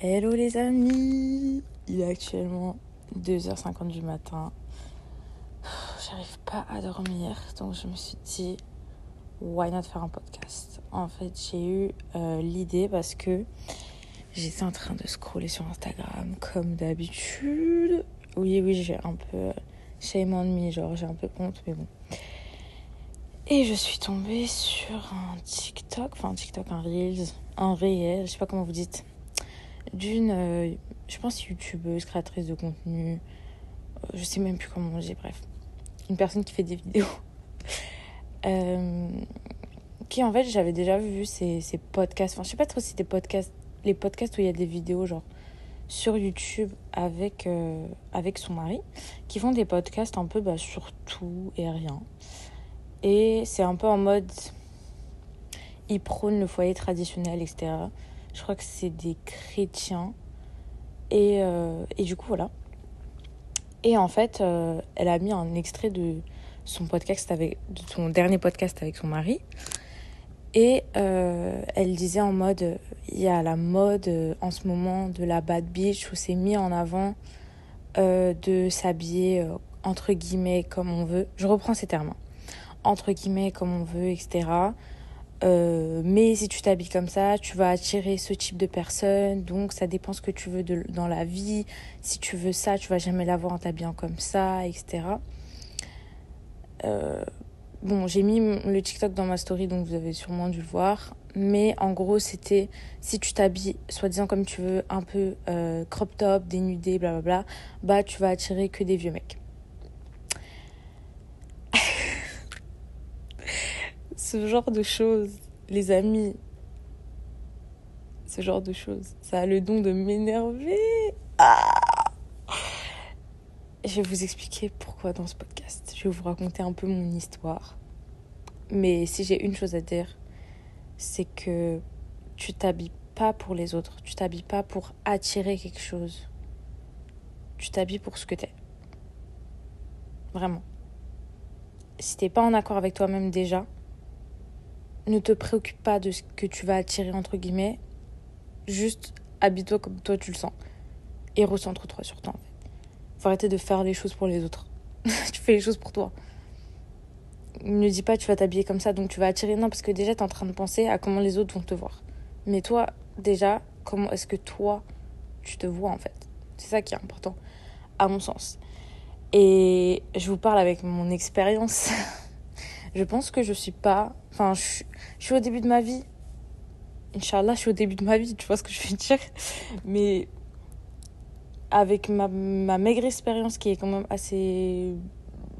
Hello les amis Il est actuellement 2h50 du matin. J'arrive pas à dormir, donc je me suis dit, why not faire un podcast? En fait, j'ai eu euh, l'idée parce que j'étais en train de scroller sur Instagram comme d'habitude. Oui, oui, j'ai un peu shame on me, genre j'ai un peu honte, mais bon. Et je suis tombée sur un TikTok, enfin un TikTok, un Reels, un réel, je sais pas comment vous dites d'une, euh, je pense, youtubeuse, créatrice de contenu, euh, je sais même plus comment on dit, bref. Une personne qui fait des vidéos. Euh, qui en fait, j'avais déjà vu ses, podcasts, enfin, je sais pas trop si c'était podcasts, les podcasts où il y a des vidéos, genre sur YouTube avec, avec son mari, qui font des podcasts un peu bah, sur tout et rien. Et c'est un peu en mode. Ils prônent le foyer traditionnel, etc. Je crois que c'est des chrétiens. Et, euh, et, du coup, voilà. Et en fait, euh, elle a mis un extrait de son podcast avec son dernier podcast avec son mari. Et euh, elle disait en mode, il y a la mode en ce moment de la bad bitch où c'est mis en avant de s'habiller entre guillemets comme on veut. Je reprends ces termes. Hein. Entre guillemets comme on veut, etc. Euh, mais si tu t'habilles comme ça, tu vas attirer ce type de personne. Donc, ça dépend ce que tu veux dans la vie. Si tu veux ça, tu vas jamais l'avoir en t'habillant comme ça, etc. Euh, bon, j'ai mis le TikTok dans ma story, donc vous avez sûrement dû le voir. Mais en gros, c'était si tu t'habilles soi-disant comme tu veux, un peu euh, crop top, dénudé, blablabla, bah tu vas attirer que des vieux mecs. Ce genre de choses, les amis, ce genre de choses, ça a le don de m'énerver. Ah je vais vous expliquer pourquoi dans ce podcast. Je vais vous raconter un peu mon histoire. Mais si j'ai une chose à dire, c'est que tu t'habilles pas pour les autres. Tu t'habilles pas pour attirer quelque chose. Tu t'habilles pour ce que t'es. Vraiment. Si t'es pas en accord avec toi-même déjà, ne te préoccupe pas de ce que tu vas attirer, entre guillemets. Juste habille-toi comme toi tu le sens. Et recentre-toi sur toi, en fait. Faut arrêter de faire les choses pour les autres. tu fais les choses pour toi. Ne dis pas tu vas t'habiller comme ça, donc tu vas attirer. Non, parce que déjà, tu es en train de penser à comment les autres vont te voir. Mais toi, déjà, comment est-ce que toi, tu te vois, en fait? C'est ça qui est important, à mon sens. Et je vous parle avec mon expérience. je pense que je suis pas. Enfin, je, suis au début de ma vie. Inch'Allah, je suis au début de ma vie, tu vois ce que je veux dire. Mais avec ma, ma maigre expérience qui est quand même assez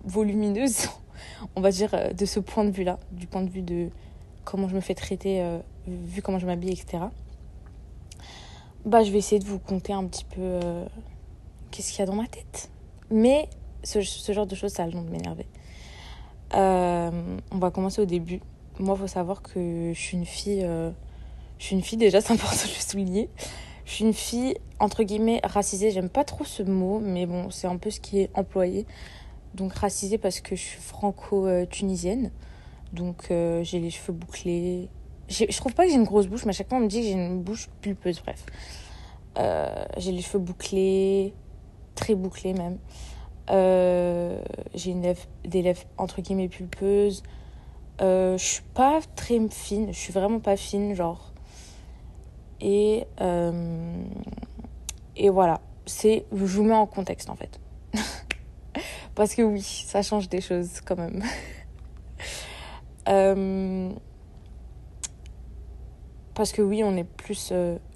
volumineuse, on va dire, de ce point de vue-là, du point de vue de comment je me fais traiter, euh, vu comment je m'habille, etc. Bah, je vais essayer de vous compter un petit peu euh, qu'est-ce qu'il y a dans ma tête. Mais ce, ce genre de choses, ça a le nom de m'énerver. Euh, on va commencer au début. Moi, faut savoir que je suis une fille. Euh, je suis une fille, déjà, c'est important de le souligner. Je suis une fille, entre guillemets, racisée. J'aime pas trop ce mot, mais bon, c'est un peu ce qui est employé. Donc, racisée parce que je suis franco-tunisienne. Donc, euh, j'ai les cheveux bouclés. Je trouve pas que j'ai une grosse bouche, mais à chaque fois, on me dit que j'ai une bouche pulpeuse, bref. j'ai les cheveux bouclés, très bouclés même. Euh, j'ai une des lèvres entre guillemets pulpeuses. Euh, je suis pas très fine, je suis vraiment pas fine, genre. Et, euh, et voilà, c'est, je vous mets en contexte en fait. Parce que oui, ça change des choses quand même. parce que oui, on est plus,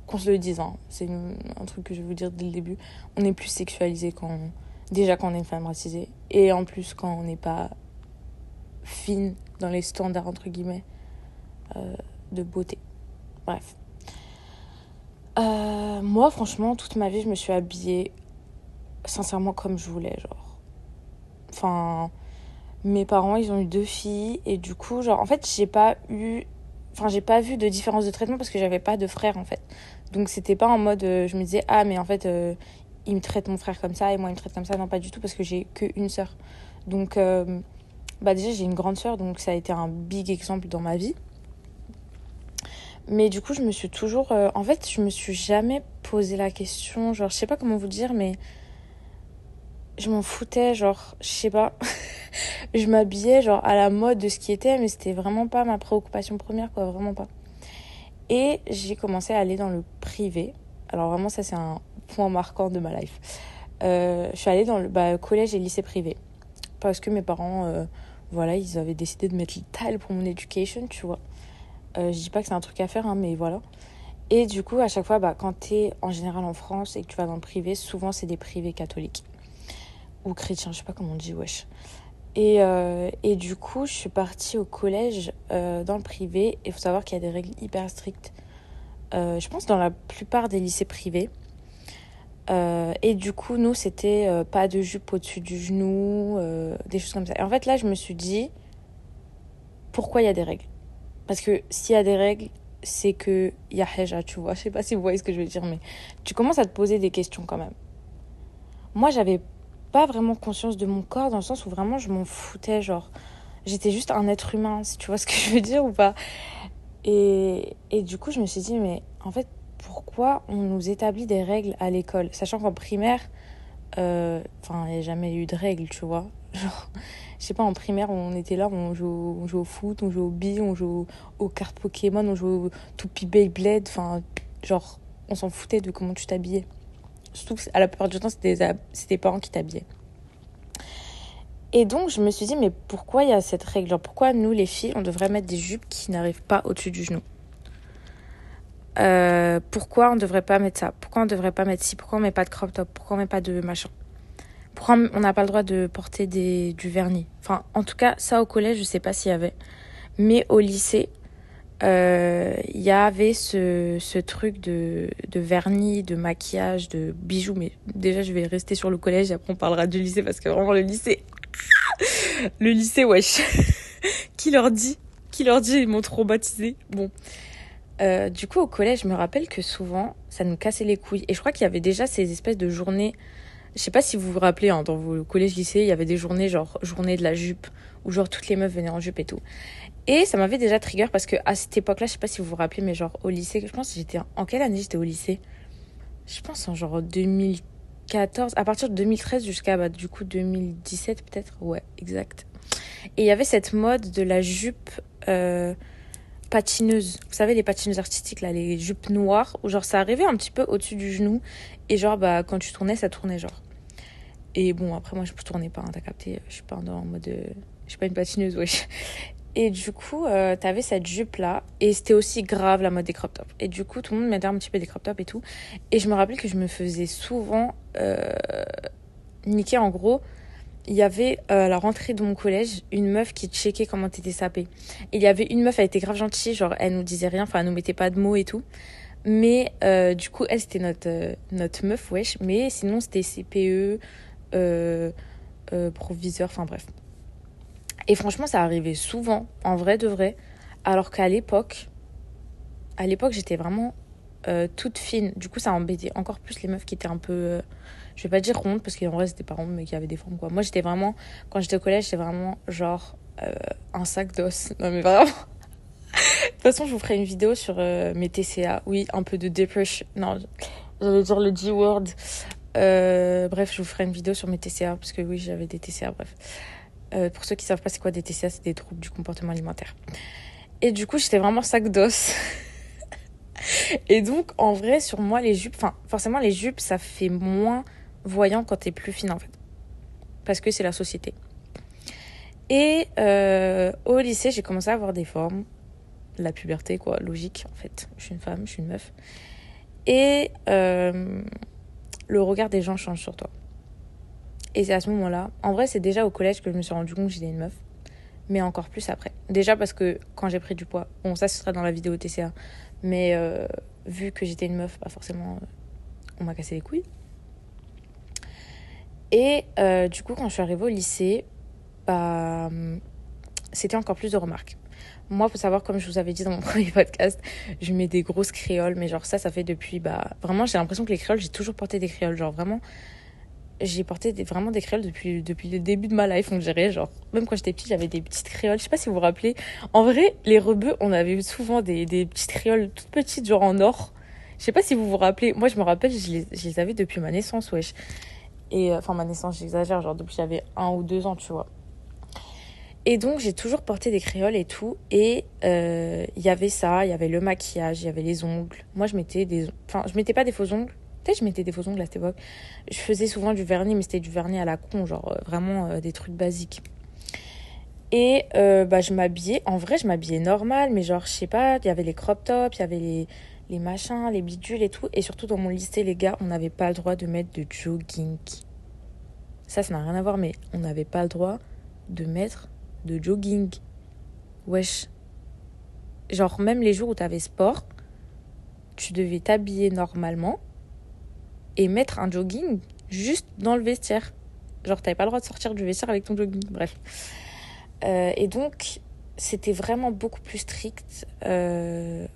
qu'on se le dise, hein, c'est un truc que je vais vous dire dès le début, on est plus sexualisé quand Déjà quand on est une femme racisée. Et en plus quand on n'est pas fine dans les standards, entre guillemets, euh, de beauté. Bref. Euh, moi, franchement, toute ma vie, je me suis habillée sincèrement comme je voulais, genre. Enfin, mes parents, ils ont eu deux filles et du coup, genre, en fait, j'ai pas eu, enfin, j'ai pas vu de différence de traitement parce que j'avais pas de frère, en fait. Donc, c'était pas en mode, euh, je me disais, ah, mais en fait, il me traite mon frère comme ça et moi il me traite comme ça. Non, pas du tout parce que j'ai qu'une sœur. Donc, euh, bah déjà, j'ai une grande sœur, donc ça a été un big exemple dans ma vie. Mais du coup, je me suis toujours. Euh, en fait, je me suis jamais posé la question. Genre, je sais pas comment vous dire, mais je m'en foutais. Genre, je sais pas. je m'habillais genre à la mode de ce qui était, mais c'était vraiment pas ma préoccupation première, quoi, vraiment pas. Et j'ai commencé à aller dans le privé. Alors vraiment, ça c'est un point marquant de ma life. Euh, je suis allée dans le bah, collège et lycée privé. Parce que mes parents, euh, voilà, ils avaient décidé de mettre le pour mon education, tu vois. Euh, je dis pas que c'est un truc à faire, hein, mais voilà. Et du coup, à chaque fois, bah, quand tu es en général en France et que tu vas dans le privé, souvent c'est des privés catholiques. Ou chrétiens, je sais pas comment on dit, wesh. Et, euh, et du coup, je suis partie au collège dans le privé. Il faut savoir qu'il y a des règles hyper strictes. Euh, je pense dans la plupart des lycées privés. et du coup, nous, c'était pas de jupe au-dessus du genou, des choses comme ça. Et en fait, là, je me suis dit, pourquoi il y a des règles? Parce que s'il y a des règles, c'est qu'il y a heja, tu vois. Je sais pas si vous voyez ce que je veux dire, mais tu commences à te poser des questions quand même. Moi, j'avais pas vraiment conscience de mon corps dans le sens où vraiment je m'en foutais, genre j'étais juste un être humain, si tu vois ce que je veux dire ou pas. Et, et du coup, je me suis dit, mais en fait, pourquoi on nous établit des règles à l'école? Sachant qu'en primaire, euh, enfin, il n'y a jamais eu de règles, tu vois. Genre, je sais pas, en primaire, on était là, on joue, on au foot, on joue au billes, on joue aux cartes Pokémon, on joue au Toupie Beyblade, enfin, genre, on s'en foutait de comment tu t'habillais. Surtout à la plupart du temps, c'était tes parents qui t'habillaient. Et donc, je me suis dit, mais pourquoi il y a cette règle? Pourquoi nous, les filles, on devrait mettre des jupes qui n'arrivent pas au-dessus du genou? Euh, Pourquoi on ne devrait pas mettre ça? Pourquoi on ne devrait pas mettre ci? Pourquoi on met pas de crop top? Pourquoi on met pas de machin? Pourquoi on n'a pas le droit de porter du vernis? Enfin, en tout cas, ça au collège, je sais pas s'il y avait. Mais au lycée, il euh, y avait ce, truc de, de, vernis, de maquillage, de bijoux. Mais déjà, je vais rester sur le collège après on parlera du lycée parce que vraiment le lycée, le lycée, wesh. qui leur dit? Qui leur dit? Ils m'ont traumatisé. Bon. Euh, du coup, au collège, je me rappelle que souvent, ça nous cassait les couilles. Et je crois qu'il y avait déjà ces espèces de journées. Je sais pas si vous vous rappelez, hein, dans vos collèges-lycées, il y avait des journées genre journée de la jupe, où genre toutes les meufs venaient en jupe et tout. Et ça m'avait déjà trigger parce que à cette époque-là, je sais pas si vous vous rappelez, mais genre au lycée, je pense que j'étais en quelle année j'étais au lycée? Je pense en genre 2014, à partir de 2013 jusqu'à bah, du coup 2017 peut-être? Ouais, exact. Et il y avait cette mode de la jupe euh, patineuse. Vous savez les patineuses artistiques là, les jupes noires où genre ça arrivait un petit peu au-dessus du genou et genre bah quand tu tournais ça tournait genre. Et bon après moi je tournais pas, hein, t'as capté, je suis pas en mode euh, je suis pas une patineuse, wesh. Et du coup, euh, t'avais cette jupe-là. Et c'était aussi grave la mode des crop tops. Et du coup, tout le monde mettait un petit peu des crop tops et tout. Et je me rappelle que je me faisais souvent euh, niquer. En gros, il y avait euh, à la rentrée de mon collège une meuf qui checkait comment t'étais sapée. Et il y avait une meuf, elle était grave gentille. Genre, elle nous disait rien. Enfin, elle nous mettait pas de mots et tout. Mais du coup, elle, c'était notre, notre meuf, wesh. Mais sinon, c'était CPE, proviseur, enfin bref. Et franchement, ça arrivait souvent, en vrai de vrai. Alors qu'à l'époque, à l'époque, j'étais vraiment euh, toute fine. Du coup, ça embêtait encore plus les meufs qui étaient un peu. Euh, je vais pas dire rondes, parce qu'en vrai, c'était pas rondes, mais qui avaient des formes, quoi. Moi, j'étais vraiment. Quand j'étais au collège, j'étais vraiment genre euh, un sac d'os. Non, mais vraiment. de toute façon, je vous ferai une vidéo sur mes TCA. Oui, un peu de depression. Non, j'allais dire le G-word. bref, je vous ferai une vidéo sur mes TCA, parce que oui, j'avais des TCA, bref. Euh, pour ceux qui savent pas c'est quoi des TCA, c'est des troubles du comportement alimentaire. Et du coup, j'étais vraiment sac d'os. et donc, en vrai, sur moi, les jupes, enfin, forcément, les jupes, ça fait moins voyant quand t'es plus fine, en fait. Parce que c'est la société. Et euh, au lycée, j'ai commencé à avoir des formes. La puberté, quoi, logique, en fait. Je suis une femme, je suis une meuf. Et euh, le regard des gens change sur toi. Et c'est à ce moment-là, en vrai, c'est déjà au collège que je me suis rendu compte que j'étais une meuf, mais encore plus après. Déjà parce que quand j'ai pris du poids, bon, ça ce sera dans la vidéo TCA, mais euh, vu que j'étais une meuf, pas forcément, euh, on m'a cassé les couilles. Et euh, du coup, quand je suis arrivée au lycée, bah, c'était encore plus de remarques. Moi, faut savoir, comme je vous avais dit dans mon premier podcast, je mets des grosses créoles, mais genre ça, ça fait depuis, bah, vraiment, j'ai l'impression que les créoles, j'ai toujours porté des créoles, genre vraiment, j'ai porté vraiment des créoles depuis, depuis le début de ma life, on dirait. Genre, même quand j'étais petite, j'avais des petites créoles. Je sais pas si vous vous rappelez. En vrai, les rebeux, on avait souvent des, des petites créoles toutes petites, genre en or. Je sais pas si vous vous rappelez. Moi, je me rappelle, je les, je avais depuis ma naissance, wesh. Et, euh, enfin, ma naissance, j'exagère, genre depuis j'avais un ou deux ans, tu vois. Et donc, j'ai toujours porté des créoles et tout. Et euh, il y avait ça, il y avait le maquillage, il y avait les ongles. Moi, je mettais des. Enfin, je mettais pas des faux ongles. Peut-être je mettais des faux ongles à cette époque. Je faisais souvent du vernis, mais c'était du vernis à la con, genre euh, vraiment euh, des trucs basiques. Et euh, bah, je m'habillais. En vrai, je m'habillais normal, mais genre, je sais pas, il y avait les crop tops, il y avait les, machins, les bidules et tout. Et surtout, dans mon lycée, les gars, on n'avait pas le droit de mettre de jogging. Ça, ça n'a rien à voir, mais on n'avait pas le droit de mettre de jogging. Wesh. Genre, même les jours où t'avais sport, tu devais t'habiller normalement et mettre un jogging juste dans le vestiaire. Genre, t'avais pas le droit de sortir du vestiaire avec ton jogging. Bref. Euh, et donc, c'était vraiment beaucoup plus strict euh,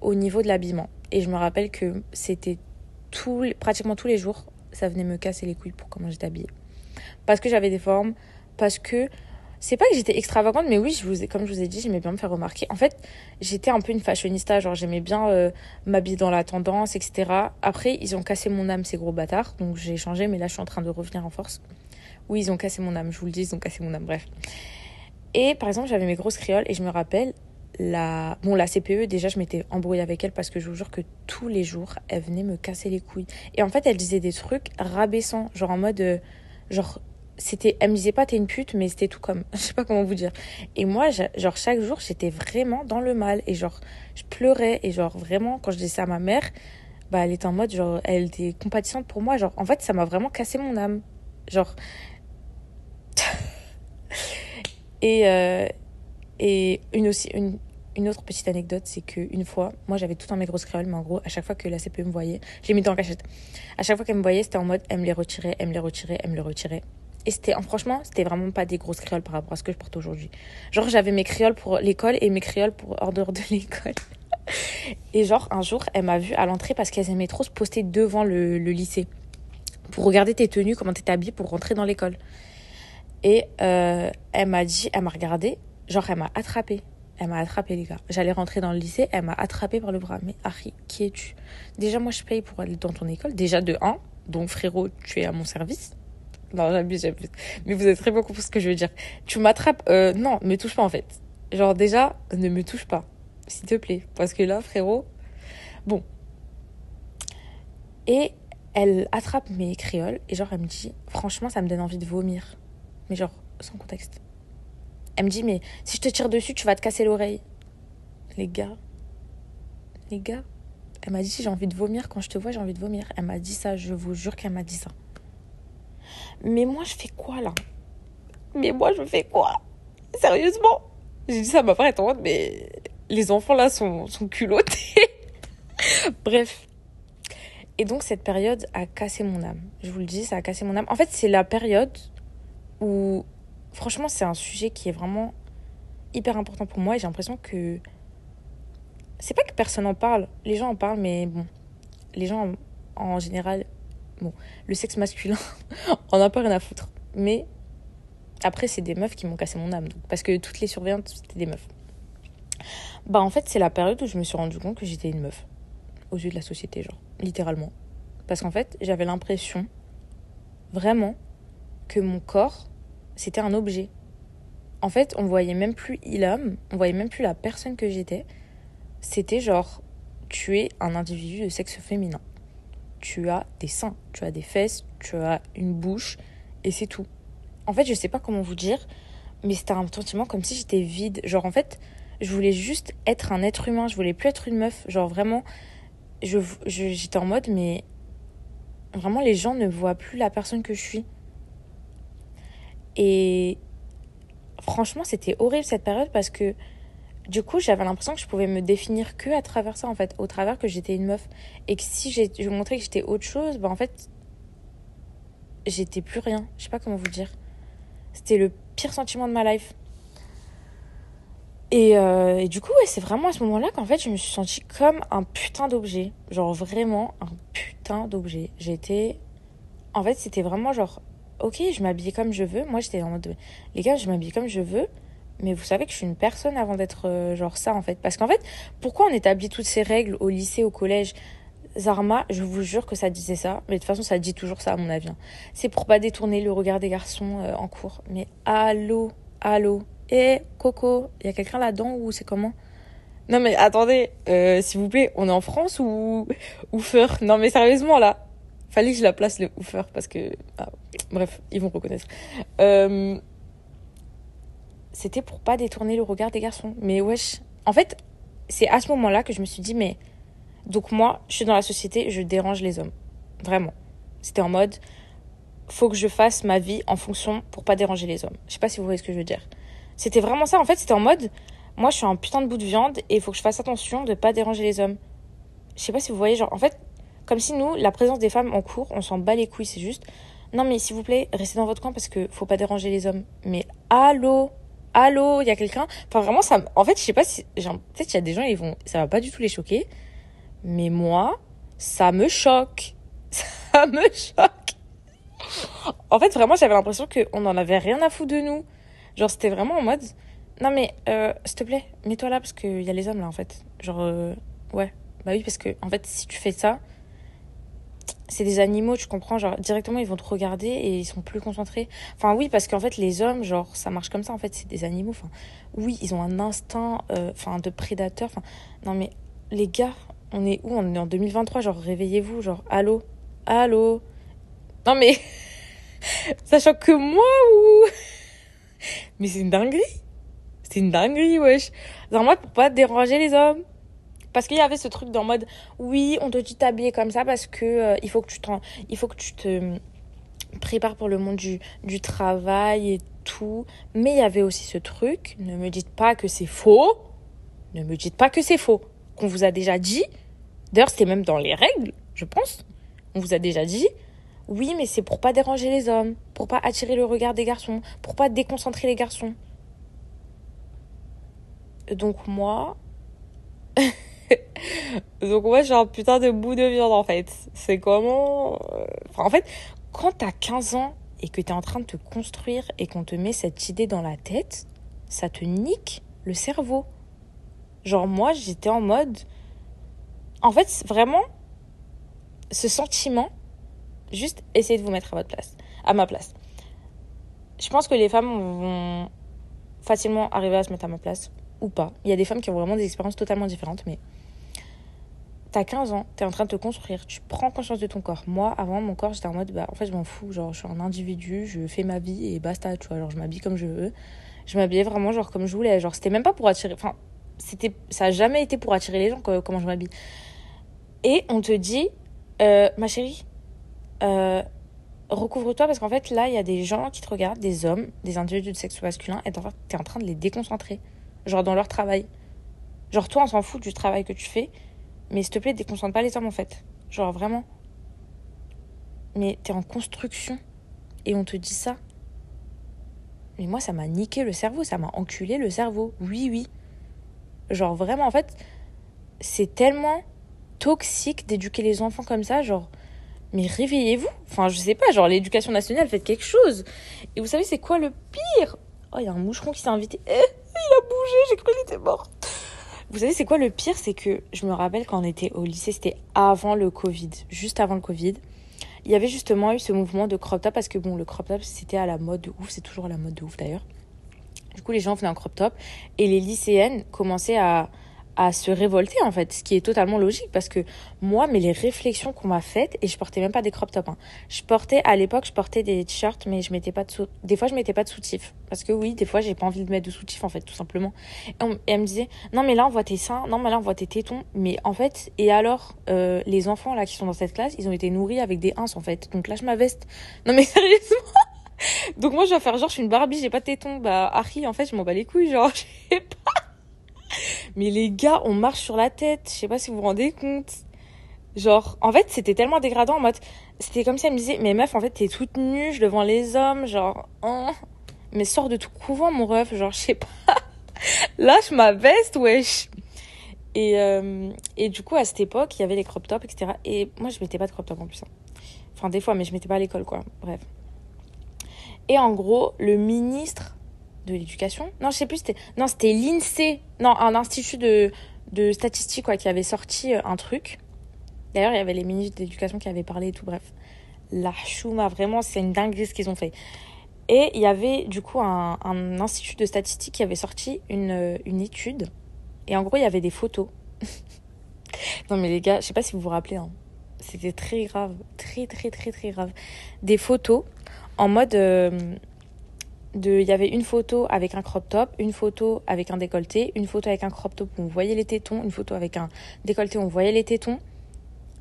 au niveau de l'habillement. Et je me rappelle que c'était tout, pratiquement tous les jours, ça venait me casser les couilles pour comment j'étais habillée. Parce que j'avais des formes, parce que c'est pas que j'étais extravagante, mais oui, je vous ai, comme je vous ai dit, j'aimais bien me faire remarquer. En fait, j'étais un peu une fashionista, genre j'aimais bien euh, m'habiller dans la tendance, etc. Après, ils ont cassé mon âme, ces gros bâtards, donc j'ai changé, mais là, je suis en train de revenir en force. Oui, ils ont cassé mon âme, je vous le dis, ils ont cassé mon âme, bref. Et par exemple, j'avais mes grosses créoles et je me rappelle, la, bon, la CPE, déjà, je m'étais embrouillée avec elle parce que je vous jure que tous les jours, elle venait me casser les couilles. Et en fait, elle disait des trucs rabaissants, genre en mode, euh, genre, c'était elle me disait pas t'es une pute mais c'était tout comme je sais pas comment vous dire. Et moi genre chaque jour j'étais vraiment dans le mal. Et genre je pleurais. Et genre vraiment quand je disais ça à ma mère bah elle était en mode genre elle était compatissante pour moi. Genre en fait ça m'a vraiment cassé mon âme. Genre et euh, et une aussi une une autre petite anecdote, c'est qu'une fois, moi j'avais tout en mes grosses créoles, mais en gros, à chaque fois que la CPE me voyait, j'ai mis dans en cachette. À chaque fois qu'elle me voyait, c'était en mode, elle me les retirait, elle me les retirait, elle me les retirait. Et c'était, franchement, c'était vraiment pas des grosses créoles par rapport à ce que je porte aujourd'hui. Genre, j'avais mes créoles pour l'école et mes créoles pour hors dehors de l'école. et genre, un jour, elle m'a vue à l'entrée parce qu'elle aimait trop se poster devant le, lycée. Pour regarder tes tenues, comment t'étais habillée pour rentrer dans l'école. Et euh, elle m'a dit, elle m'a regardé, genre, elle m'a attrapée. Elle m'a attrapée, les gars. J'allais rentrer dans le lycée, elle m'a attrapée par le bras. Mais Harry, qui es-tu? Déjà, moi, je paye pour aller dans ton école. Déjà, de 1. Donc, frérot, tu es à mon service. Non, j'abuse, j'abuse. Mais vous avez très bien compris ce que je veux dire. Tu m'attrapes. Euh, non, me touche pas, en fait. Genre, déjà, ne me touche pas. S'il te plaît. Parce que là, frérot. Bon. Et elle attrape mes créoles. Et genre, elle me dit, franchement, ça me donne envie de vomir. Mais genre, sans contexte. Elle me dit, mais si je te tire dessus, tu vas te casser l'oreille. Les gars, les gars, elle m'a dit, j'ai envie de vomir, quand je te vois, j'ai envie de vomir. Elle m'a dit ça, je vous jure qu'elle m'a dit ça. Mais moi, je fais quoi là? Mais moi, je fais quoi? Sérieusement? J'ai dit ça à ma frère, en mais les enfants là sont, sont culottés. Bref. Et donc, cette période a cassé mon âme. Je vous le dis, ça a cassé mon âme. En fait, c'est la période où franchement, c'est un sujet qui est vraiment hyper important pour moi et j'ai l'impression que c'est pas que personne en parle, les gens en parlent, mais bon, les gens en, général, le sexe masculin en a pas rien à foutre. Mais après, c'est des meufs qui m'ont cassé mon âme, parce que toutes les surveillantes, c'était des meufs. Bah, en fait, c'est la période où je me suis rendu compte que j'étais une meuf aux yeux de la société, genre, littéralement. Parce qu'en fait, j'avais l'impression, vraiment, que mon corps c'était un objet. En fait, on voyait même plus l'homme, on voyait même plus la personne que j'étais. C'était genre, tu es un individu de sexe féminin. Tu as des seins, tu as des fesses, tu as une bouche, et c'est tout. En fait, je sais pas comment vous dire, mais c'était un sentiment comme si j'étais vide. Genre, en fait, je voulais juste être un être humain, je voulais plus être une meuf. Genre, vraiment, j'étais je, en mode, mais vraiment, les gens ne voient plus la personne que je suis. Et franchement, c'était horrible cette période parce que du coup, j'avais l'impression que je pouvais me définir que à travers ça, en fait, au travers que j'étais une meuf. Et que si je montrais que j'étais autre chose, bah en fait, j'étais plus rien. Je sais pas comment vous dire. C'était le pire sentiment de ma life. Et, euh, et du coup, ouais, c'est vraiment à ce moment-là qu'en fait, je me suis sentie comme un putain d'objet. Genre vraiment un putain d'objet. J'étais. En fait, c'était vraiment genre ok, je m'habillais comme je veux. Moi, j'étais en mode, les gars, je m'habille comme je veux. Mais vous savez que je suis une personne avant d'être euh, genre ça, en fait. Parce qu'en fait, pourquoi on établit toutes ces règles au lycée, au collège? Zarma, je vous jure que ça disait ça. Mais de toute façon, ça dit toujours ça, à mon avis. hein. C'est pour pas détourner le regard des garçons euh, en cours. Mais allô, allô. Eh, Coco, il y a quelqu'un là-dedans ou c'est comment? Non, mais attendez, euh, s'il vous plaît, on est en France ou Oufer Non, mais sérieusement, là. Fallait que je la place, le Oufer, parce que. ah, bref, ils vont reconnaître. Euh, C'était pour pas détourner le regard des garçons. Mais wesh. En fait, c'est à ce moment-là que je me suis dit, mais. Donc, moi, je suis dans la société, je dérange les hommes. Vraiment. C'était en mode, faut que je fasse ma vie en fonction pour pas déranger les hommes. Je sais pas si vous voyez ce que je veux dire. C'était vraiment ça. En fait, c'était en mode, moi, je suis un putain de bout de viande et il faut que je fasse attention de pas déranger les hommes. Je sais pas si vous voyez, genre, en fait, comme si nous, la présence des femmes en cours, on s'en bat les couilles. C'est juste, non, mais s'il vous plaît, restez dans votre coin parce que faut pas déranger les hommes. Mais allô, allô, il y a quelqu'un? Enfin, vraiment, ça. En fait, je sais pas si. Peut-être qu'il y a des gens, ils vont. Ça va pas du tout les choquer. Mais moi, ça me choque. Ça me choque. En fait, vraiment, j'avais l'impression qu'on en avait rien à foutre de nous. Genre, c'était vraiment en mode. Non, mais, euh, s'il te plaît, mets-toi là parce qu'il y a les hommes là, en fait. Genre, euh, ouais. Bah oui, parce que, en fait, si tu fais ça, c'est des animaux, tu comprends. Genre, directement, ils vont te regarder et ils sont plus concentrés. Enfin, oui, parce qu'en fait, les hommes, genre, ça marche comme ça, en fait, c'est des animaux. Enfin, oui, ils ont un instinct, euh, enfin, de prédateur. Enfin, non, mais, les gars, on est où? On est en 2023, genre, réveillez-vous, genre, allô? Allô? Non, mais, choque que moi ou? Mais c'est une dinguerie. C'est une dinguerie, wesh. Normalement, pour pas déranger les hommes. Parce qu'il y avait ce truc dans mode, oui, on te dit t'habiller comme ça parce que euh, il faut que tu il faut que tu te prépares pour le monde du, du travail et tout. Mais il y avait aussi ce truc, ne me dites pas que c'est faux. Ne me dites pas que c'est faux. Qu'on vous a déjà dit. D'ailleurs, c'était même dans les règles, je pense. On vous a déjà dit. Oui, mais c'est pour pas déranger les hommes, pour pas attirer le regard des garçons, pour pas déconcentrer les garçons. Donc moi, donc moi j'ai un putain de bout de viande en fait. C'est comment euh, en fait, quand t'as 15 ans et que t'es en train de te construire et qu'on te met cette idée dans la tête, ça te nique le cerveau. Genre moi j'étais en mode... En fait vraiment ce sentiment, juste essayez de vous mettre à votre place, à ma place. Je pense que les femmes vont facilement arriver à se mettre à ma place ou pas. Il y a des femmes qui ont vraiment des expériences totalement différentes, mais t'as 15 ans, t'es en train de te construire, tu prends conscience de ton corps. Moi, avant, mon corps, j'étais en mode, bah, en fait, je m'en fous, genre, je suis un individu, je fais ma vie et basta, tu vois, genre, je m'habille comme je veux. Je m'habillais vraiment, genre, comme je voulais, genre, c'était même pas pour attirer, enfin, c'était, ça a jamais été pour attirer les gens, co- comment je m'habille. Et on te dit, euh, ma chérie, euh, recouvre-toi parce qu'en fait, là, il y a des gens qui te regardent, des hommes, des individus de sexe masculin, et en train- t'es en train de les déconcentrer genre dans leur travail. Genre toi, on s'en fout du travail que tu fais, mais s'il te plaît, déconcentre pas les hommes en fait. Genre vraiment. Mais t'es en construction et on te dit ça. Mais moi, ça m'a niqué le cerveau, ça m'a enculé le cerveau. Oui, oui. Genre vraiment, en fait, c'est tellement toxique d'éduquer les enfants comme ça, genre. Mais réveillez-vous. Enfin, je sais pas, genre l'éducation nationale, faites quelque chose. Et vous savez, c'est quoi le pire? Oh, il y a un moucheron qui s'est invité. Eh, il a bougé, j'ai cru qu'il était mort. Vous savez, c'est quoi le pire? C'est que je me rappelle quand on était au lycée, c'était avant le Covid, juste avant le Covid. Il y avait justement eu ce mouvement de crop top parce que bon, le crop top c'était à la mode de ouf, c'est toujours à la mode de ouf d'ailleurs. Du coup, les gens venaient en crop top et les lycéennes commençaient à, à se révolter en fait, ce qui est totalement logique parce que moi, mais les réflexions qu'on m'a faites et je portais même pas des crop tops. Hein. Je portais à l'époque, je portais des t-shirts, mais je mettais pas de sou... des fois je mettais pas de soutif parce que oui, des fois j'ai pas envie de mettre de soutif en fait, tout simplement. Et, elle me disait non mais là on voit tes seins, non mais là on voit tes tétons, mais en fait et alors euh, les enfants là qui sont dans cette classe, ils ont été nourris avec des ins en fait, donc lâche ma veste. Non mais sérieusement. Donc moi je vais faire genre je suis une Barbie, j'ai pas de tétons, bah Harry en fait je m'en bats les couilles genre je pas. Mais les gars, on marche sur la tête, je sais pas si vous vous rendez compte. Genre, en fait, c'était tellement dégradant en mode. C'était comme si elle me disait, mais meuf, en fait, t'es toute nue devant les hommes, genre, hein. Mais sors de tout couvent, mon ref, genre, je sais pas. Lâche ma veste, wesh. Et, euh, et du coup, à cette époque, il y avait les crop tops, etc. Et moi, je mettais pas de crop top en plus. hein. Enfin, des fois, mais je mettais pas à l'école, quoi. Bref. Et en gros, le ministre de l'éducation, non, je sais plus, c'était, non, c'était l'INSEE, non, un institut de, de statistiques, quoi, qui avait sorti euh, un truc D'ailleurs, il y avait les ministres d'éducation qui avaient parlé et tout, bref. La chouma, vraiment, c'est une dinguerie ce qu'ils ont fait. Et il y avait du coup un, institut de statistique qui avait sorti une, une étude. Et en gros, il y avait des photos. non mais les gars, je sais pas si vous vous rappelez, hein. c'était très grave, très très très très grave. Des photos en mode... Euh, il y avait une photo avec un crop top, une photo avec un décolleté, une photo avec un crop top où on voyait les tétons, une photo avec un décolleté où on voyait les tétons,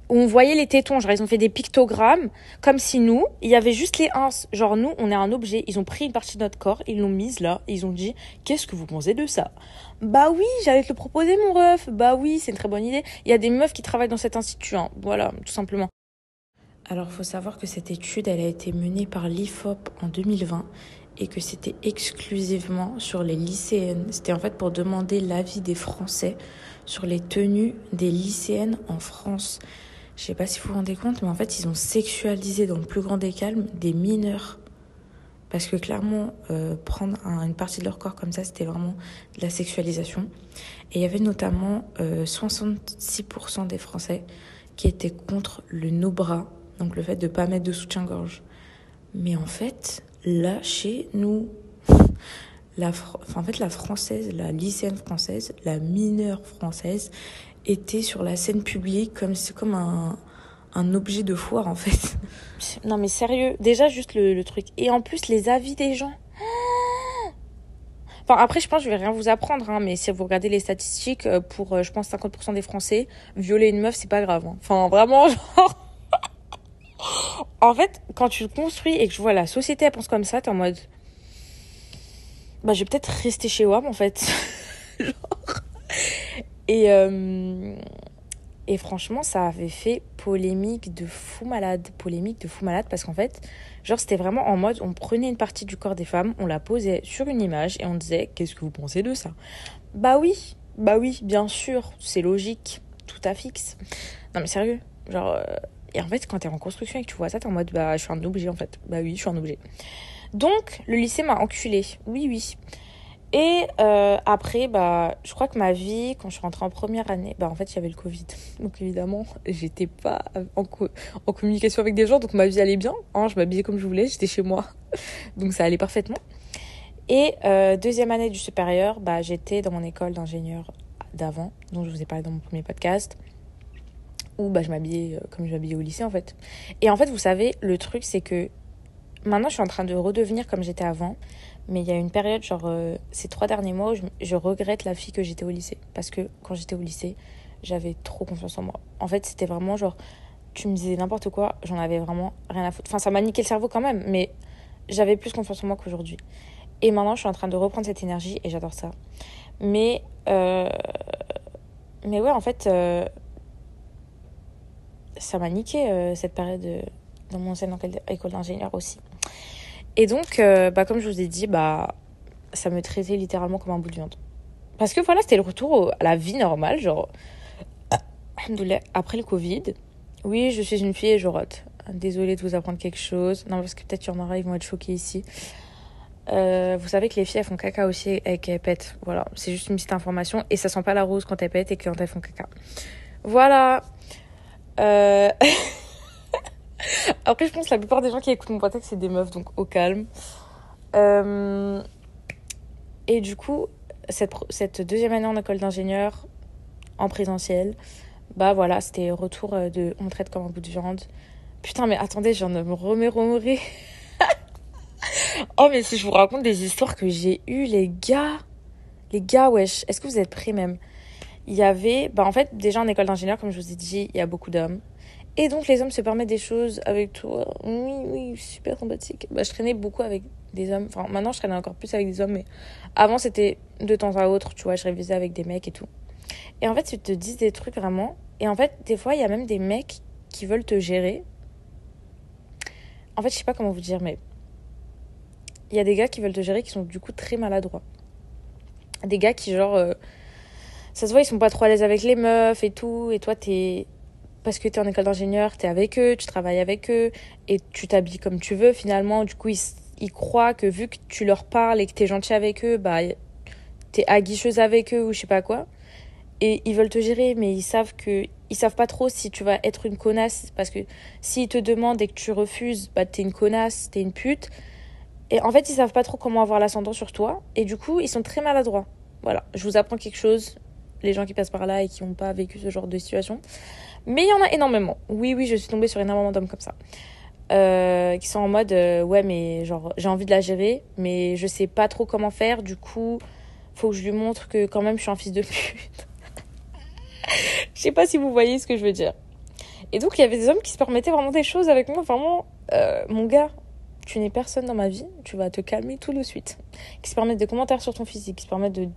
où on voyait les tétons, genre ils ont fait des pictogrammes, comme si nous, il y avait juste les ins, genre nous, on est un objet, ils ont pris une partie de notre corps, ils l'ont mise là, ils ont dit, qu'est-ce que vous pensez de ça? Bah oui, j'allais te le proposer mon ref, bah oui, c'est une très bonne idée. Il y a des meufs qui travaillent dans cet institut, hein. voilà, tout simplement. Alors, faut savoir que cette étude, elle a été menée par l'IFOP en 2020 et que c'était exclusivement sur les lycéennes. C'était en fait pour demander l'avis des Français sur les tenues des lycéennes en France. Je sais pas si vous vous rendez compte, mais en fait, ils ont sexualisé dans le plus grand des calmes des mineurs. Parce que clairement, euh, prendre une partie de leur corps comme ça, c'était vraiment de la sexualisation. Et il y avait notamment 66% euh, des Français qui étaient contre le no-bras, donc le fait de ne pas mettre de soutien-gorge. Mais en fait, là, chez nous, la, en fait, la française, la lycéenne française, la mineure française, était sur la scène publique comme, c'est comme un, un objet de foire, en fait. Non, mais sérieux, déjà juste le, le truc. Et en plus, les avis des gens. Enfin, après, je pense je vais rien vous apprendre, hein, mais si vous regardez les statistiques, euh, pour, euh, je pense, 50% des Français, violer une meuf, c'est pas grave. Hein. Enfin, vraiment, genre en fait, quand tu construis et que je vois la société, elle pense comme ça, t'es en mode. Bah, je vais peut-être rester chez WAM, en fait. Genre. Et, euh, et franchement, ça avait fait polémique de fou malade. Polémique de fou malade parce qu'en fait, genre, c'était vraiment en mode on prenait une partie du corps des femmes, on la posait sur une image et on disait Qu'est-ce que vous pensez de ça? Bah oui, bah oui, bien sûr, c'est logique, tout à fixe. Non, mais sérieux, genre. Euh, et en fait, quand t'es en construction et que tu vois ça, t'es en mode, bah, je suis un objet en fait. Bah oui, je suis un objet. Donc, le lycée m'a enculé. Oui, oui. Et euh, après, bah, je crois que ma vie, quand je suis rentrée en première année, bah, en fait, il y avait le Covid. Donc, évidemment, j'étais pas en, en, communication avec des gens, donc ma vie allait bien. Hein, je m'habillais comme je voulais, j'étais chez moi. donc, ça allait parfaitement. Et euh, deuxième année du supérieur, bah, j'étais dans mon école d'ingénieur d'avant, dont je vous ai parlé dans mon premier podcast où bah, je m'habillais euh, comme je m'habillais au lycée en fait. Et en fait, vous savez, le truc c'est que maintenant je suis en train de redevenir comme j'étais avant, mais il y a une période, genre euh, ces trois derniers mois, où je, regrette la fille que j'étais au lycée. Parce que quand j'étais au lycée, j'avais trop confiance en moi. En fait, c'était vraiment genre, tu me disais n'importe quoi, j'en avais vraiment rien à foutre. Enfin, ça m'a niqué le cerveau quand même, mais j'avais plus confiance en moi qu'aujourd'hui. Et maintenant, je suis en train de reprendre cette énergie et j'adore ça. Mais, euh... mais ouais, en fait, ça m'a niqué euh, cette période euh, dans mon ancienne école d'ingénieur aussi. Et donc, euh, bah, comme je vous ai dit, bah, ça me traitait littéralement comme un bout de viande. Parce que voilà, c'était le retour à la vie normale, genre, après le Covid. Oui, je suis une fille et je rote. Désolée de vous apprendre quelque chose. Non, parce que peut-être y en aura, ils vont être choqués ici. vous savez que les filles, elles font caca aussi et qu'elles pètent. Voilà, c'est juste une petite information. Et ça sent pas la rose quand elles pètent et quand elles font caca. Voilà. Euh, après, je pense que la plupart des gens qui écoutent mon podcast, c'est des meufs, donc au calme. Euh, et du coup, cette, deuxième année en école d'ingénieur, en présentiel, bah voilà, c'était retour euh, de on me traite comme un bout de viande. Putain, mais attendez, j'en me remémorer. oh, mais si je vous raconte des histoires que j'ai eues, les gars. Les gars, wesh, est-ce que vous êtes prêts même? Il y avait, bah en fait, déjà en école d'ingénieur, comme je vous ai dit, il y a beaucoup d'hommes. Et donc les hommes se permettent des choses avec toi. Oui, oui, super sympathique. Bah, je traînais beaucoup avec des hommes. Enfin, maintenant, je traîne encore plus avec des hommes, mais avant, c'était de temps à autre, tu vois, je révisais avec des mecs et tout. Et en fait, ils te disent des trucs vraiment. Et en fait, des fois, il y a même des mecs qui veulent te gérer. En fait, je sais pas comment vous dire, mais il y a des gars qui veulent te gérer qui sont du coup très maladroits. Des gars qui, genre, euh, ça se voit, ils sont pas trop à l'aise avec les meufs et tout. Et toi, t'es. Parce que t'es en école d'ingénieur, t'es avec eux, tu travailles avec eux, et tu t'habilles comme tu veux finalement. Du coup, ils, croient que vu que tu leur parles et que t'es gentil avec eux, bah, t'es aguicheuse avec eux ou je sais pas quoi. et ils veulent te gérer, mais ils savent que ils savent pas trop si tu vas être une connasse parce que s'ils te demandent et que tu refuses, bah t'es une connasse, t'es une pute. Et en fait, ils savent pas trop comment avoir l'ascendant sur toi et du coup, ils sont très maladroits. Voilà, je vous apprends quelque chose, les gens qui passent par là et qui n'ont pas vécu ce genre de situation. Mais il y en a énormément. Oui, oui, je suis tombée sur énormément d'hommes comme ça. Euh, qui sont en mode euh, ouais mais genre j'ai envie de la gérer mais je sais pas trop comment faire du coup faut que je lui montre que quand même je suis un fils de pute je sais pas si vous voyez ce que je veux dire. Et donc, il y avait des hommes qui se permettaient vraiment des choses avec moi. Vraiment, euh, mon gars, tu n'es personne dans ma vie, tu vas te calmer tout de suite. Qui se permettent des commentaires sur ton physique, qui se permettent de,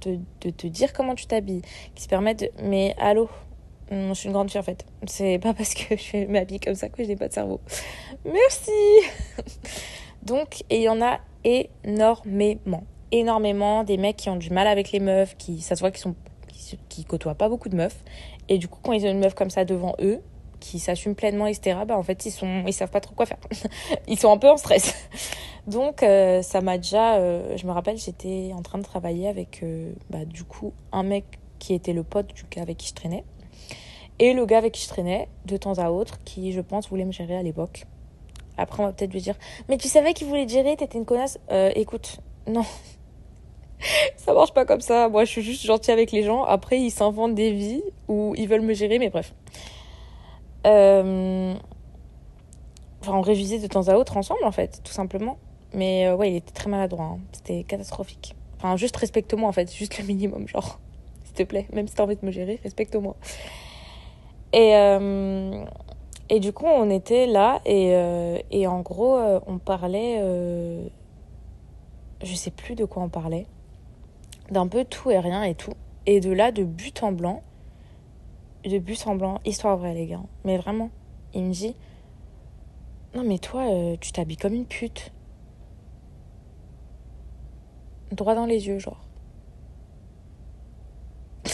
te dire comment tu t'habilles, qui se permettent de... Mais allô je suis une grande fille en fait. C'est pas parce que je m'habille comme ça que je n'ai pas de cerveau. Merci Donc, et il y en a énormément. Énormément des mecs qui ont du mal avec les meufs, qui, ça se voit qu'ils sont qui côtoient pas beaucoup de meufs. Et du coup, quand ils ont une meuf comme ça devant eux, qui s'assume pleinement, etc., bah, en fait, ils, sont, ils savent pas trop quoi faire. ils sont un peu en stress. Donc, euh, ça m'a déjà. Euh, je me rappelle, j'étais en train de travailler avec, euh, bah, du coup, un mec qui était le pote du gars avec qui je traînais. Et le gars avec qui je traînais, de temps à autre, qui, je pense, voulait me gérer à l'époque. Après, on va peut-être lui dire Mais tu savais qu'il voulait te gérer, t'étais une connasse Écoute, non, ça marche pas comme ça. Moi, je suis juste gentille avec les gens. Après, ils s'inventent des vies où ils veulent me gérer, mais bref. Euh, enfin, on révisait de temps à autre ensemble, en fait, tout simplement. Mais euh, ouais, il était très maladroit. Hein. C'était catastrophique. Enfin, juste respecte-moi, en fait. Juste le minimum, genre. S'il te plaît, même si t'as envie de me gérer, respecte-moi. Et, euh, et du coup, on était là et, et en gros, on parlait. je sais plus de quoi on parlait d'un peu tout et rien et tout. Et de là, de but en blanc, de but en blanc, histoire vraie, les gars. Mais vraiment, il me dit Non, mais toi, euh, tu t'habilles comme une pute. Droit dans les yeux, genre.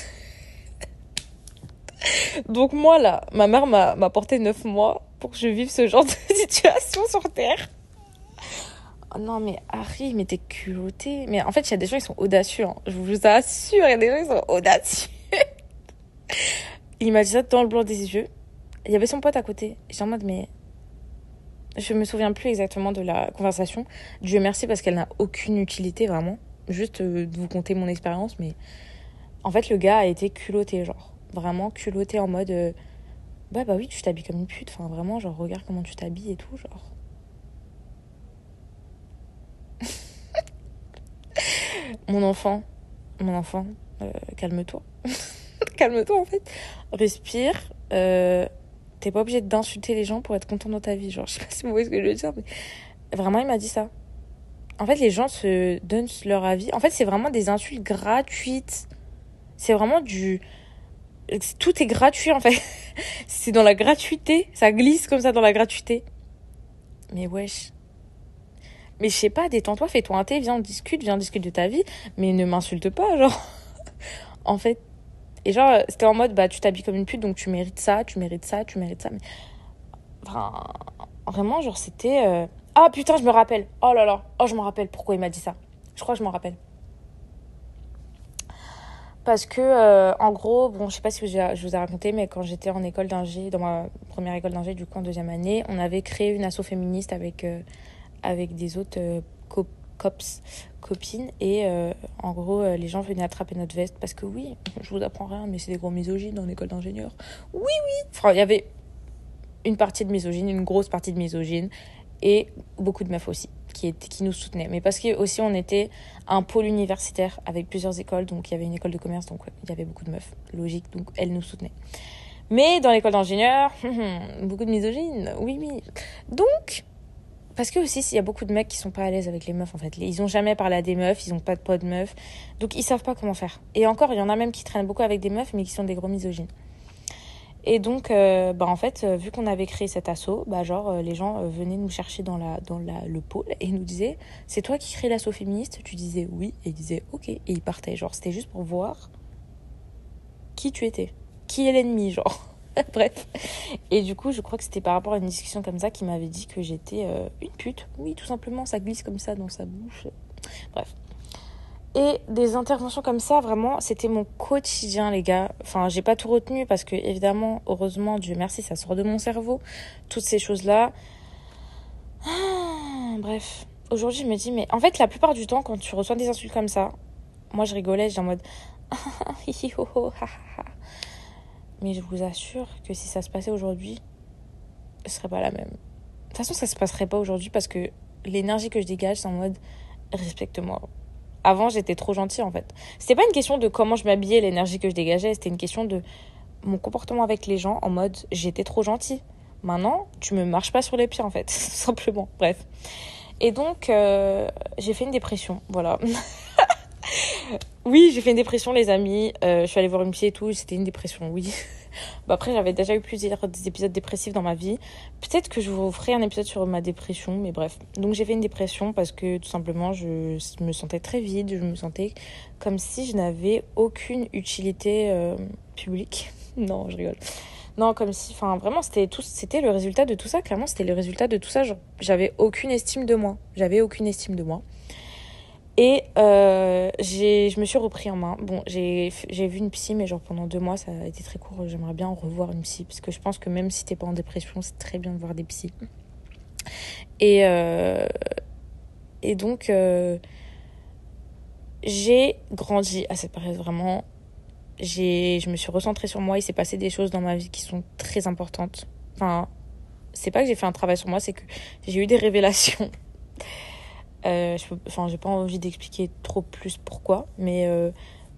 Donc, moi, là, ma mère m'a porté neuf mois pour que je vive ce genre de situation sur Terre. Oh non, mais Harry, mais t'es culotté. Mais en fait, il y a des gens qui sont audacieux. Hein. Je vous assure, il y a des gens qui sont audacieux. Il m'a dit ça dans le blanc des yeux. Il y avait son pote à côté. J'étais en mode, mais. Je me souviens plus exactement de la conversation. Dieu merci parce qu'elle n'a aucune utilité, vraiment. Juste euh, de vous conter mon expérience, mais. En fait, le gars a été culotté, genre. Vraiment culotté en mode. Bah, bah oui, tu t'habilles comme une pute. Enfin, vraiment, genre, regarde comment tu t'habilles et tout, genre. mon enfant, mon enfant, euh, calme-toi. calme-toi en fait. Respire. Euh, t'es pas obligé d'insulter les gens pour être content dans ta vie. Genre, je sais pas si vous voyez ce que je veux dire, mais vraiment, il m'a dit ça. En fait, les gens se donnent leur avis. En fait, c'est vraiment des insultes gratuites. C'est vraiment du. Tout est gratuit en fait. c'est dans la gratuité. Ça glisse comme ça dans la gratuité. Mais wesh. Mais je sais pas, détends-toi, fais-toi un thé, viens, on discute, viens, on discute de ta vie, mais ne m'insulte pas, genre. en fait. Et genre, c'était en mode, bah, tu t'habilles comme une pute, donc tu mérites ça, tu mérites ça, tu mérites ça. Mais. Enfin, vraiment, genre, c'était. Euh, ah putain, je me rappelle. Oh là là. Oh, je me rappelle pourquoi il m'a dit ça. Je crois que je m'en rappelle. Parce que, euh, en gros, bon, je sais pas si je vous ai raconté, mais quand j'étais en école d'ingé, dans ma première école d'ingé, du coup, en deuxième année, on avait créé une asso féministe avec. Euh, avec des autres euh, cops, copines. Et euh, en gros, euh, les gens venaient attraper notre veste parce que oui, je vous apprends rien, mais c'est des gros misogynes dans l'école d'ingénieur. Oui, oui. Enfin, il y avait une partie de misogyne, une grosse partie de misogyne et beaucoup de meufs aussi qui, étaient, qui nous soutenaient. Mais parce que aussi on était un pôle universitaire avec plusieurs écoles, donc il y avait une école de commerce, donc il y avait beaucoup de meufs, logique, donc elles nous soutenaient. Mais dans l'école d'ingénieur, beaucoup de misogynes, oui, oui. Donc, parce que aussi, il y a beaucoup de mecs qui sont pas à l'aise avec les meufs, en fait. Ils ont jamais parlé à des meufs, ils ont pas de poids de meufs. Donc, ils savent pas comment faire. Et encore, il y en a même qui traînent beaucoup avec des meufs, mais qui sont des gros misogynes. Et donc, euh, bah, en fait, euh, vu qu'on avait créé cet assaut, bah, genre, euh, les gens venaient nous chercher dans, la, dans la, le pôle et nous disaient C'est toi qui crée l'assaut féministe? Tu disais oui. Et ils disaient Ok. Et ils partaient. Genre, c'était juste pour voir qui tu étais. Qui est l'ennemi, genre? Bref. Et du coup, je crois que c'était par rapport à une discussion comme ça qui m'avait dit que j'étais euh, une pute. Oui, tout simplement, ça glisse comme ça dans sa bouche. Bref. Et des interventions comme ça, vraiment, c'était mon quotidien, les gars. Enfin, j'ai pas tout retenu parce que, évidemment, heureusement, Dieu merci, ça sort de mon cerveau. Toutes ces choses-là. Ah, bref. Aujourd'hui, je me dis, mais en fait, la plupart du temps, quand tu reçois des insultes comme ça, moi, je rigolais, j'étais en mode. mais je vous assure que si ça se passait aujourd'hui, ce serait pas la même. De toute façon, ça se passerait pas aujourd'hui parce que l'énergie que je dégage, c'est en mode respecte-moi. Avant, j'étais trop gentille en fait. C'était pas une question de comment je m'habillais, l'énergie que je dégageais, c'était une question de mon comportement avec les gens en mode j'étais trop gentille. Maintenant, tu me marches pas sur les pieds en fait, simplement. Bref. Et donc, euh, j'ai fait une dépression, voilà. oui, j'ai fait une dépression, les amis. Euh, je suis allée voir une psy et tout, c'était une dépression, oui. Bah, après, j'avais déjà eu plusieurs épisodes dépressifs dans ma vie. Peut-être que je vous ferai un épisode sur ma dépression, mais bref. Donc j'ai fait une dépression parce que tout simplement, je me sentais très vide. Je me sentais comme si je n'avais aucune utilité euh, publique. non, je rigole. Non, comme si, enfin, vraiment, c'était tout, c'était le résultat de tout ça. Clairement, c'était le résultat de tout ça. J'avais aucune estime de moi. J'avais aucune estime de moi. Et euh, je me suis repris en main. Bon, j'ai vu une psy, mais genre pendant deux mois, ça a été très court. J'aimerais bien revoir une psy, parce que je pense que même si t'es pas en dépression, c'est très bien de voir des psys. Et, euh, et donc, euh, j'ai grandi à cette période vraiment. Je me suis recentrée sur moi. Il s'est passé des choses dans ma vie qui sont très importantes. Enfin, c'est pas que j'ai fait un travail sur moi, c'est que j'ai eu des révélations. Euh, je enfin, j'ai pas envie d'expliquer trop plus pourquoi, mais, euh,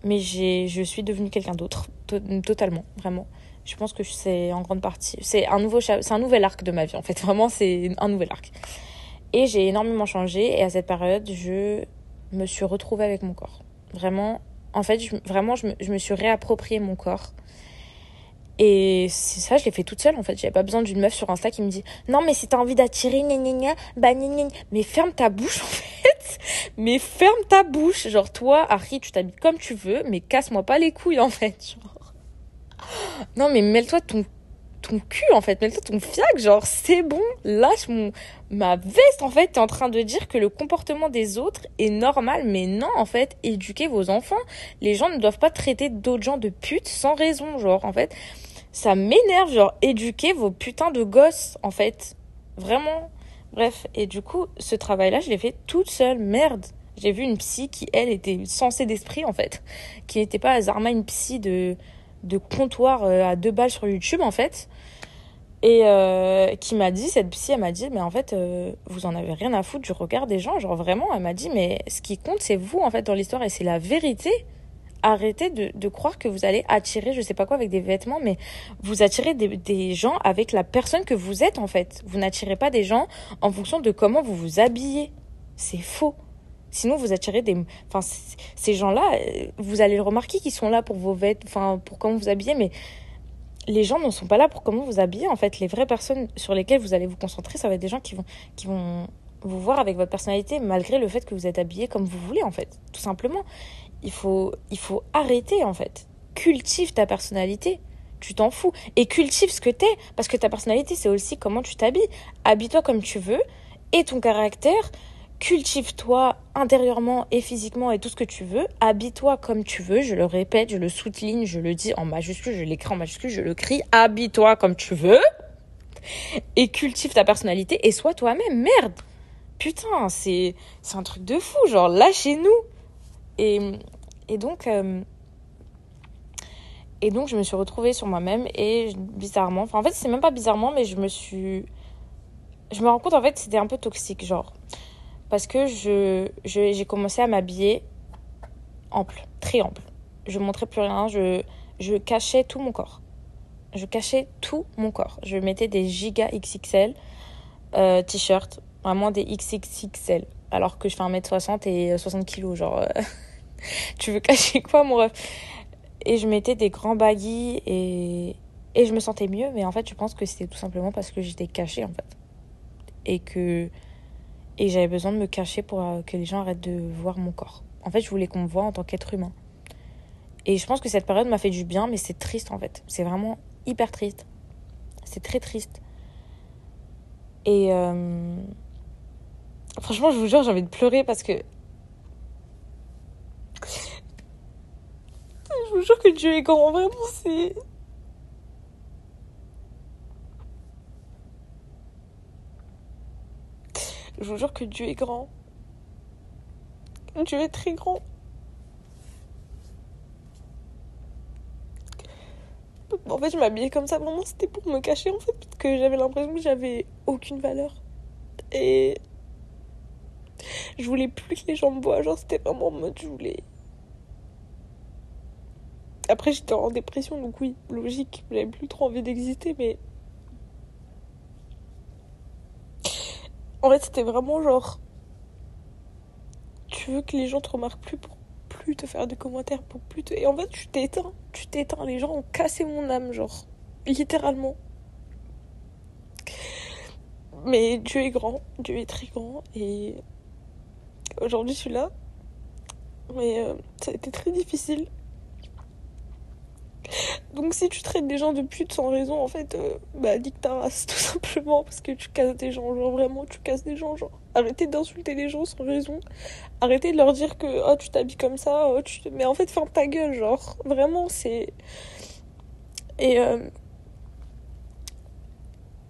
mais je suis devenue quelqu'un d'autre, totalement, vraiment. Je pense que c'est en grande partie. C'est un, nouveau un nouvel arc de ma vie, en fait. Vraiment, c'est un nouvel arc. Et j'ai énormément changé, et à cette période, je me suis retrouvée avec mon corps. Vraiment, en fait, je, vraiment, je me, je me suis réapproprié mon corps. Et c'est ça, je l'ai fait toute seule en fait. J'avais pas besoin d'une meuf sur Insta qui me dit Non, mais si t'as envie d'attirer, gna gna bah gna. Mais ferme ta bouche en fait. Mais ferme ta bouche. Genre, toi, Harry, tu t'habilles comme tu veux, mais casse-moi pas les couilles en fait. Genre. Non, mais mêle-toi ton, ton cul en fait. Mêle-toi ton fiac. Genre, c'est bon, lâche mon, ma veste en fait. T'es en train de dire que le comportement des autres est normal, mais non en fait. Éduquez vos enfants. Les gens ne doivent pas traiter d'autres gens de putes sans raison. Genre, en fait ça m'énerve, genre, éduquer vos putains de gosses, en fait. Vraiment. Bref, et du coup, ce travail-là, je l'ai fait toute seule. Merde. J'ai vu une psy qui, elle, était sensée d'esprit, en fait. Qui n'était pas hasardement une psy de, de comptoir euh, à deux balles sur YouTube, en fait. Et euh, qui m'a dit, cette psy, elle m'a dit, mais en fait, euh, vous en avez rien à foutre du regard des gens. Genre, vraiment, elle m'a dit, mais ce qui compte, c'est vous, en fait, dans l'histoire, et c'est la vérité arrêtez de, de, croire que vous allez attirer, je sais pas quoi, avec des vêtements, mais vous attirez des, des gens avec la personne que vous êtes, en fait. Vous n'attirez pas des gens en fonction de comment vous vous habillez. C'est faux. Sinon, vous attirez des. Enfin, ces gens-là, euh, vous allez le remarquer qu'ils sont là pour vos vêtements, enfin, pour comment vous habillez, mais les gens ne sont pas là pour comment vous habillez. En fait, les vraies personnes sur lesquelles vous allez vous concentrer, ça va être des gens qui vont, qui vont vous voir avec votre personnalité, malgré le fait que vous êtes habillé comme vous voulez, en fait, tout simplement il faut, il faut arrêter en fait. Cultive ta personnalité. Tu t'en fous. Et cultive ce que t'es. Parce que ta personnalité, c'est aussi comment tu t'habilles. Habille-toi comme tu veux. Et ton caractère. Cultive-toi intérieurement et physiquement et tout ce que tu veux. Habille-toi comme tu veux. Je le répète, je le souligne, je le dis en majuscule, je l'écris en majuscule, je le crie. Habille-toi comme tu veux. Et cultive ta personnalité et sois toi-même. Merde. Putain, c'est, un truc de fou. Genre, lâchez-nous. Et, donc, euh, et donc, je me suis retrouvée sur moi-même et bizarrement, enfin, en fait, c'est même pas bizarrement, mais je me suis. Je me rends compte, en fait, c'était un peu toxique, genre. Parce que j'ai commencé à m'habiller ample, très ample. Je montrais plus rien, je, je cachais tout mon corps. Je cachais tout mon corps. Je mettais des giga XXL euh, t-shirts, vraiment des XXXL. Alors que je fais 1m60 et 60 kg, genre. Euh, tu veux cacher quoi, mon ref? Et je mettais des grands baggy et... et je me sentais mieux, mais en fait, je pense que c'était tout simplement parce que j'étais cachée, en fait. Et que. Et j'avais besoin de me cacher pour euh, que les gens arrêtent de voir mon corps. En fait, je voulais qu'on me voit en tant qu'être humain. Et je pense que cette période m'a fait du bien, mais c'est triste en fait. C'est vraiment hyper triste. C'est très triste. Et euh... franchement, je vous jure, j'ai envie de pleurer parce que jure que Dieu est grand, vraiment, c'est. Je vous jure que Dieu est grand. Dieu est très grand. En fait, je m'habillais comme ça, vraiment, c'était pour me cacher, en fait, parce que j'avais l'impression que j'avais aucune valeur. Et je voulais plus que les gens me voient, genre, c'était vraiment en mode, je voulais. Après, j'étais en dépression, donc oui, logique, j'avais plus trop envie d'exister, mais. En fait, c'était vraiment genre. Tu veux que les gens te remarquent plus pour plus te faire de commentaires, pour plus te. Et en fait, tu t'éteins. Tu t'éteins. Les gens ont cassé mon âme, genre. Littéralement. Mais Dieu est grand. Dieu est très grand. Et. Aujourd'hui, je suis là. Mais euh, ça a été très difficile. Donc si tu traites des gens de pute sans raison, en fait, euh, bah nique ta race, tout simplement, parce que tu casses des gens, genre vraiment, tu casses des gens, genre. Arrêtez d'insulter les gens sans raison. Arrêtez de leur dire que, oh, tu t'habilles comme ça, oh, tu... mais en fait, ferme ta gueule, genre. Vraiment, c'est... Et... Euh...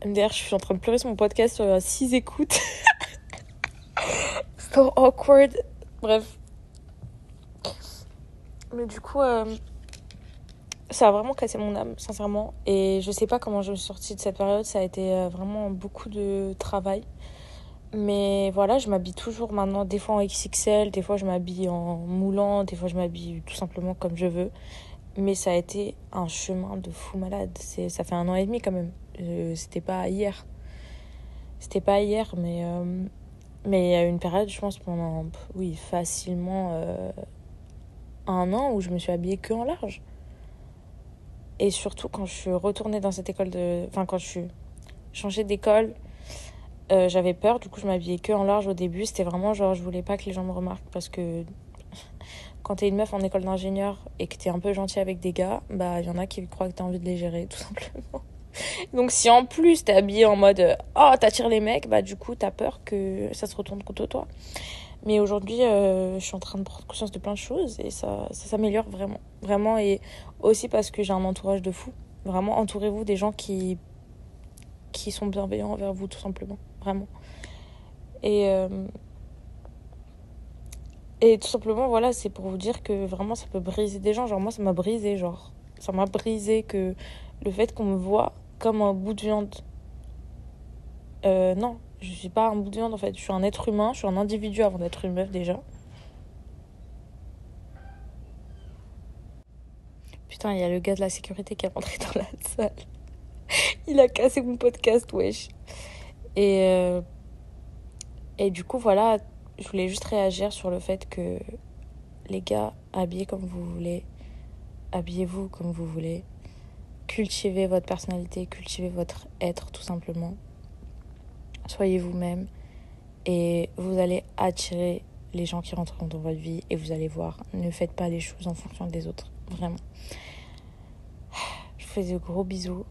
D'ailleurs, je suis en train de pleurer sur mon podcast sur 6 écoutes. awkward. Bref. Mais du coup... Euh ça a vraiment cassé mon âme, sincèrement. Et je sais pas comment je suis sortie de cette période. Ça a été euh, vraiment beaucoup de travail. Mais voilà, je m'habille toujours maintenant, des fois en XXL, des fois je m'habille en moulant, des fois je m'habille tout simplement comme je veux. Mais ça a été un chemin de fou malade. Ça fait un an et demi quand même. Euh, c'était pas hier. C'était pas hier, mais euh, mais il y a une période, je pense, pendant, oui, facilement euh, un an où je me suis habillée que en large. Et surtout quand je suis retournée dans cette école de. Enfin, quand je suis changée d'école, euh, j'avais peur. Du coup, je m'habillais que en large au début. C'était vraiment genre, je voulais pas que les gens me remarquent parce que quand t'es une meuf en école d'ingénieur et que t'es un peu gentil avec des gars, bah, il y en a qui croient que t'as envie de les gérer, tout simplement. Donc, si en plus t'es habillée en mode oh, t'attires les mecs, bah, du coup, t'as peur que ça se retourne contre toi. Mais aujourd'hui, euh, je suis en train de prendre conscience de plein de choses et ça, ça s'améliore vraiment. Vraiment. Et aussi parce que j'ai un entourage de fous. Vraiment, entourez-vous des gens qui, qui sont bienveillants envers vous, tout simplement. Vraiment. Et, euh, et tout simplement, voilà, c'est pour vous dire que vraiment, ça peut briser des gens. Genre, moi, ça m'a brisé. Genre, ça m'a brisé que le fait qu'on me voit comme un bout de viande. Euh, non, je suis pas un bout de viande en fait. Je suis un être humain, je suis un individu avant d'être une meuf déjà. Putain, il y a le gars de la sécurité qui est rentré dans la salle. Il a cassé mon podcast, wesh. Et, euh, et du coup, voilà, je voulais juste réagir sur le fait que les gars, habillez comme vous voulez. Habillez-vous comme vous voulez. Cultivez votre personnalité, cultivez votre être tout simplement soyez vous-même et vous allez attirer les gens qui rentreront dans votre vie et vous allez voir, ne faites pas les choses en fonction des autres, vraiment. Je vous fais de gros bisous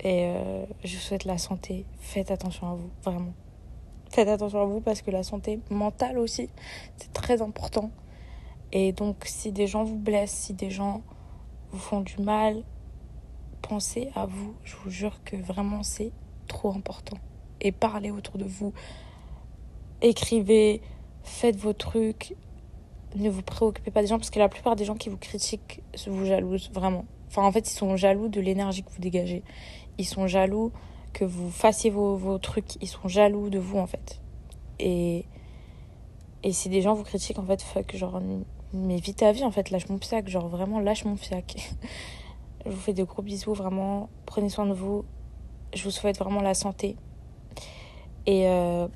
et euh, je vous souhaite la santé. Faites attention à vous, vraiment. Faites attention à vous parce que la santé mentale aussi, c'est très important. Et donc, si des gens vous blessent, si des gens vous font du mal, pensez à vous. Je vous jure que vraiment, c'est trop important. Et parlez autour de vous. Écrivez, faites vos trucs. Ne vous préoccupez pas des gens parce que la plupart des gens qui vous critiquent vous jalousent vraiment. Enfin, en fait, ils sont jaloux de l'énergie que vous dégagez. Ils sont jaloux que vous fassiez vos, trucs. Ils sont jaloux de vous, en fait. Et, et si des gens vous critiquent, en fait, fuck, genre, mais vite ta vie, en fait, lâche mon fiac. Genre, vraiment, lâche mon fiac. Je vous fais de gros bisous, vraiment. Prenez soin de vous je vous souhaite vraiment la santé. Et euh,